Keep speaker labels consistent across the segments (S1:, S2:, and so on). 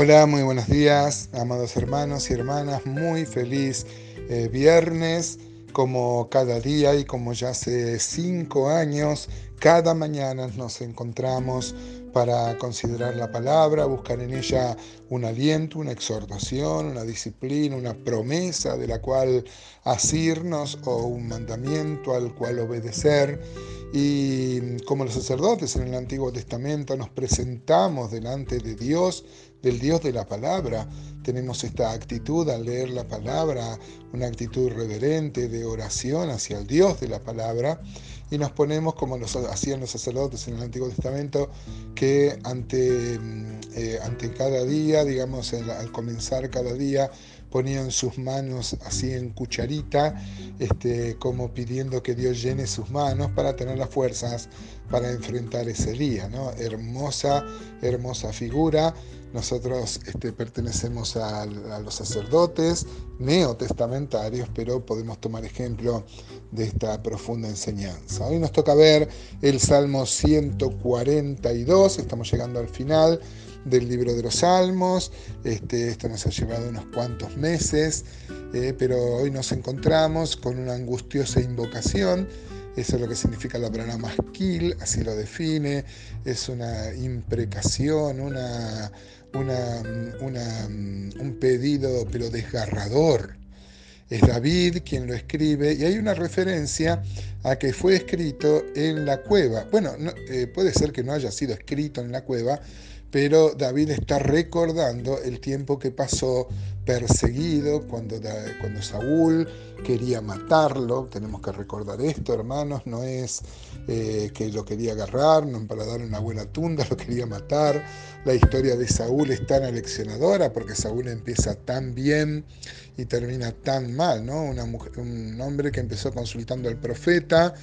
S1: Hola, muy buenos días, amados hermanos y hermanas, muy feliz eh, viernes, como cada día y como ya hace cinco años, cada mañana nos encontramos para considerar la palabra, buscar en ella un aliento, una exhortación, una disciplina, una promesa de la cual asirnos o un mandamiento al cual obedecer. Y como los sacerdotes en el Antiguo Testamento nos presentamos delante de Dios, del Dios de la palabra, tenemos esta actitud al leer la palabra, una actitud reverente de oración hacia el Dios de la palabra, y nos ponemos como los hacían los sacerdotes en el Antiguo Testamento, que ante, mm, eh, ante cada día, digamos, al comenzar cada día, ponían sus manos así en cucharita, este, como pidiendo que Dios llene sus manos para tener las fuerzas para enfrentar ese día. ¿no? Hermosa, hermosa figura. Nosotros este, pertenecemos a, los sacerdotes neotestamentarios, pero podemos tomar ejemplo de esta profunda enseñanza. Hoy nos toca ver el Salmo 142, estamos llegando al final del libro de los Salmos. Este, esto nos ha llevado unos cuantos meses, eh, pero hoy nos encontramos con una angustiosa invocación. Eso es lo que significa la palabra masquil, así lo define. Es una imprecación, una, una, un pedido, pero desgarrador. Es David quien lo escribe y hay una referencia a que fue escrito en la cueva. Bueno, eh, puede ser que no haya sido escrito en la cueva, pero David está recordando el tiempo que pasó perseguido cuando, cuando Saúl quería matarlo. Tenemos que recordar esto, hermanos, no es eh, que lo quería agarrar, no para darle una buena tunda, lo quería matar. La historia de Saúl es tan aleccionadora porque Saúl empieza tan bien y termina tan mal, ¿no? Un hombre que empezó consultando al profeta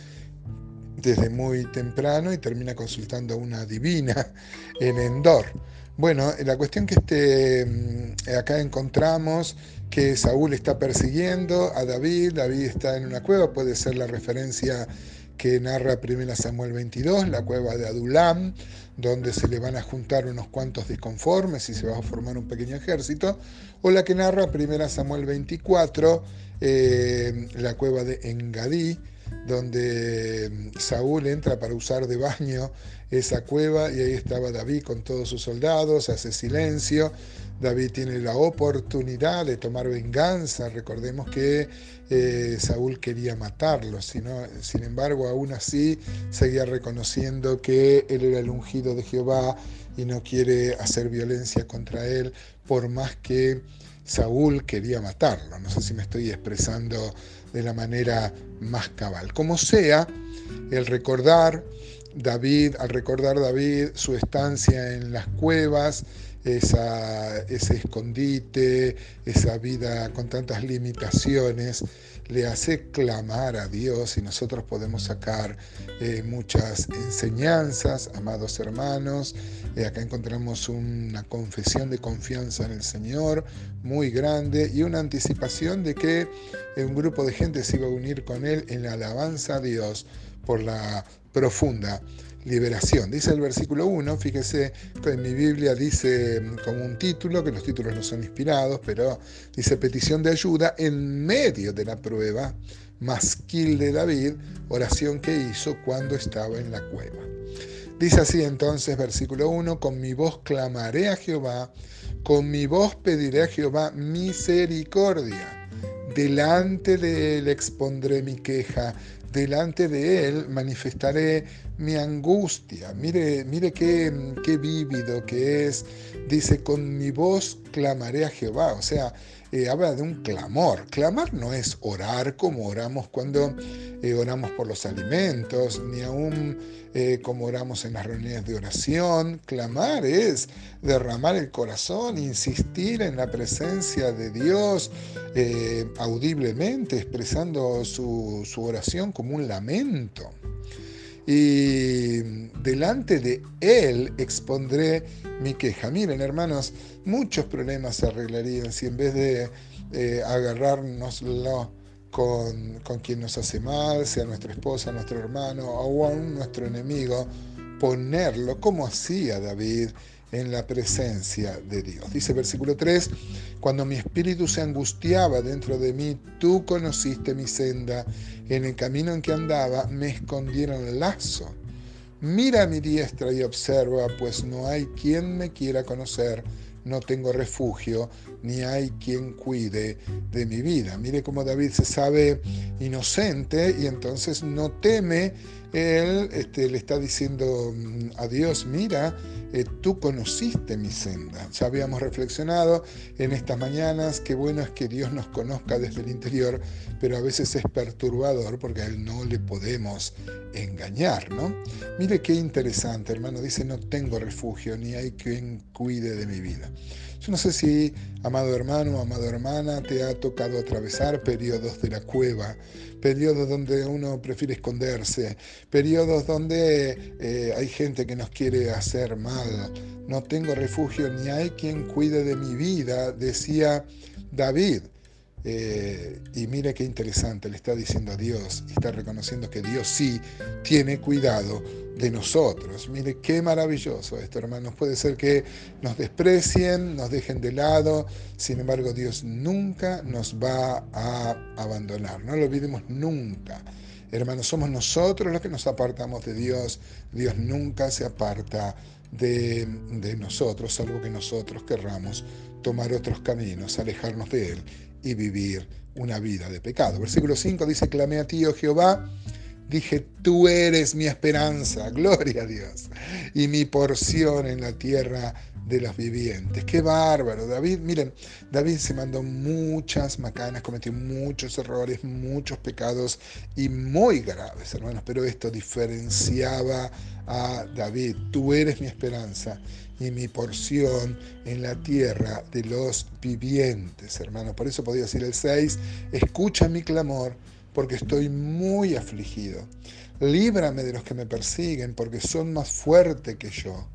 S1: desde muy temprano y termina consultando a una divina en Endor. Bueno, la cuestión que este, mm, acá encontramos que Saúl está persiguiendo a David, David está en una cueva, puede ser la referencia que narra 1 Samuel 22, la cueva de Adulam, donde se le van a juntar unos cuantos disconformes y se va a formar un pequeño ejército, o la que narra 1 Samuel 24, eh, la cueva de Engadí, donde mm, Saúl entra para usar de baño esa cueva y ahí estaba David con todos sus soldados, hace silencio. David tiene la oportunidad de tomar venganza. Recordemos que eh, Saúl quería matarlo, sino, sin embargo, aún así seguía reconociendo que él era el ungido de Jehová y no quiere hacer violencia contra él, por más que Saúl quería matarlo. No sé si me estoy expresando de la manera más cabal. Como sea, el recordar David, al recordar David su estancia en las cuevas, esa, ese escondite, esa vida con tantas limitaciones, le hace clamar a Dios y nosotros podemos sacar eh, muchas enseñanzas, amados hermanos. Eh, acá encontramos una confesión de confianza en el Señor muy grande y una anticipación de que un grupo de gente se iba a unir con Él en la alabanza a Dios por la profunda liberación. Dice el versículo 1, fíjese en mi Biblia dice mm, como un título, que los títulos no son inspirados, pero dice petición de ayuda en medio de la prueba, masquil de David, oración que hizo cuando estaba en la cueva. Dice así entonces, versículo 1, con mi voz clamaré a Jehová, con mi voz pediré a Jehová misericordia. Delante de él expondré mi queja, delante de él manifestaré mi angustia. Mire, mire qué, qué vívido que es. Dice, con mi voz clamaré a Jehová. O sea, eh, habla de un clamor. Clamar no es orar como oramos cuando eh, oramos por los alimentos, ni aún eh, como oramos en las reuniones de oración. Clamar es derramar el corazón, insistir en la presencia de Dios audiblemente, expresando su, su oración como un lamento y delante de Él expondré mi queja. Miren, hermanos, muchos problemas se arreglarían si en vez de eh, agarrárnoslo con, con quien nos hace mal, sea nuestra esposa, nuestro hermano o aún nuestro enemigo, ponerlo como hacía David en la presencia de Dios. Dice versículo 3, cuando mi espíritu se angustiaba dentro de mí, tú conociste mi senda, en el camino en que andaba me escondieron el lazo. Mira mi diestra y observa, pues no hay quien me quiera conocer no tengo refugio, ni hay quien cuide de mi vida. Mire cómo David se sabe inocente y entonces no teme. Él este, le está diciendo mm, a Dios, mira, eh, tú conociste mi senda. Ya habíamos reflexionado en estas mañanas, qué bueno es que Dios nos conozca desde el interior, pero a veces es perturbador porque a Él no le podemos engañar, ¿no? Mire qué interesante, hermano, dice, no tengo refugio, ni hay quien cuide de mi vida. Yo no sé si, amado hermano, amado hermana, te ha tocado atravesar periodos de la cueva, periodos donde uno prefiere esconderse, periodos donde eh, hay gente que nos quiere hacer mal. No tengo refugio ni hay quien cuide de mi vida, decía David. Eh, y mire qué interesante, le está diciendo a Dios, está reconociendo que Dios sí tiene cuidado de nosotros. Mire qué maravilloso esto, hermanos. Puede ser que nos desprecien, nos dejen de lado, sin embargo Dios nunca nos va a abandonar. No lo olvidemos nunca. Hermanos, somos nosotros los que nos apartamos de Dios. Dios nunca se aparta de, nosotros, salvo que nosotros querramos tomar otros caminos, alejarnos de Él y vivir una vida de pecado. Versículo 5 dice, clamé a ti, oh Jehová, dije, tú eres mi esperanza, gloria a Dios, y mi porción en la tierra de los vivientes. Qué bárbaro, David, miren, David se mandó muchas macanas, cometió muchos errores, muchos pecados y muy graves, hermanos, pero esto diferenciaba a David, tú eres mi esperanza y mi porción en la tierra de los vivientes, hermano. Por eso podía decir el 6, escucha mi clamor, porque estoy muy afligido. Líbrame de los que me persiguen, porque son más fuertes que yo.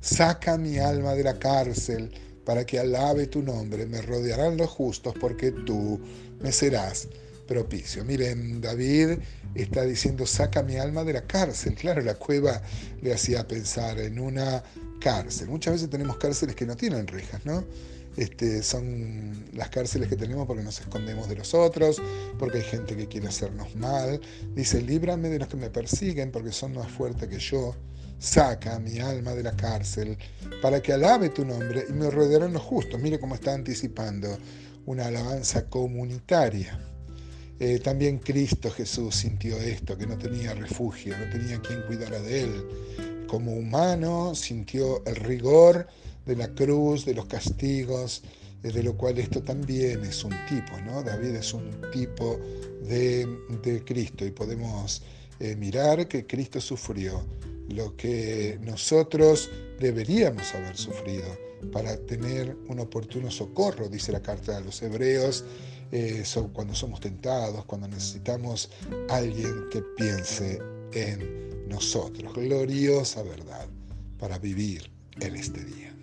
S1: Saca mi alma de la cárcel, para que alabe tu nombre. Me rodearán los justos, porque tú me serás propicio. Miren, David está diciendo, saca mi alma de la cárcel. Claro, la cueva le hacía pensar en una cárcel. Muchas veces tenemos cárceles que no tienen rejas, ¿no? Este, son las cárceles que tenemos porque nos escondemos de los otros, porque hay gente que quiere hacernos mal. Dice, líbrame de los que me persiguen porque son más fuertes que yo. Saca mi alma de la cárcel para que alabe tu nombre y me rodearán los justos. Mire cómo está anticipando una alabanza comunitaria. Eh, también Cristo Jesús sintió esto, que no tenía refugio, no tenía quien cuidara de él como humano sintió el rigor de la cruz, de los castigos, de lo cual esto también es un tipo, ¿no? David es un tipo de, Cristo y podemos eh, mirar que Cristo sufrió lo que nosotros deberíamos haber sufrido para tener un oportuno socorro, dice la carta de los hebreos, eh, cuando somos tentados, cuando necesitamos alguien que piense en nosotros. Gloriosa verdad para vivir en este día.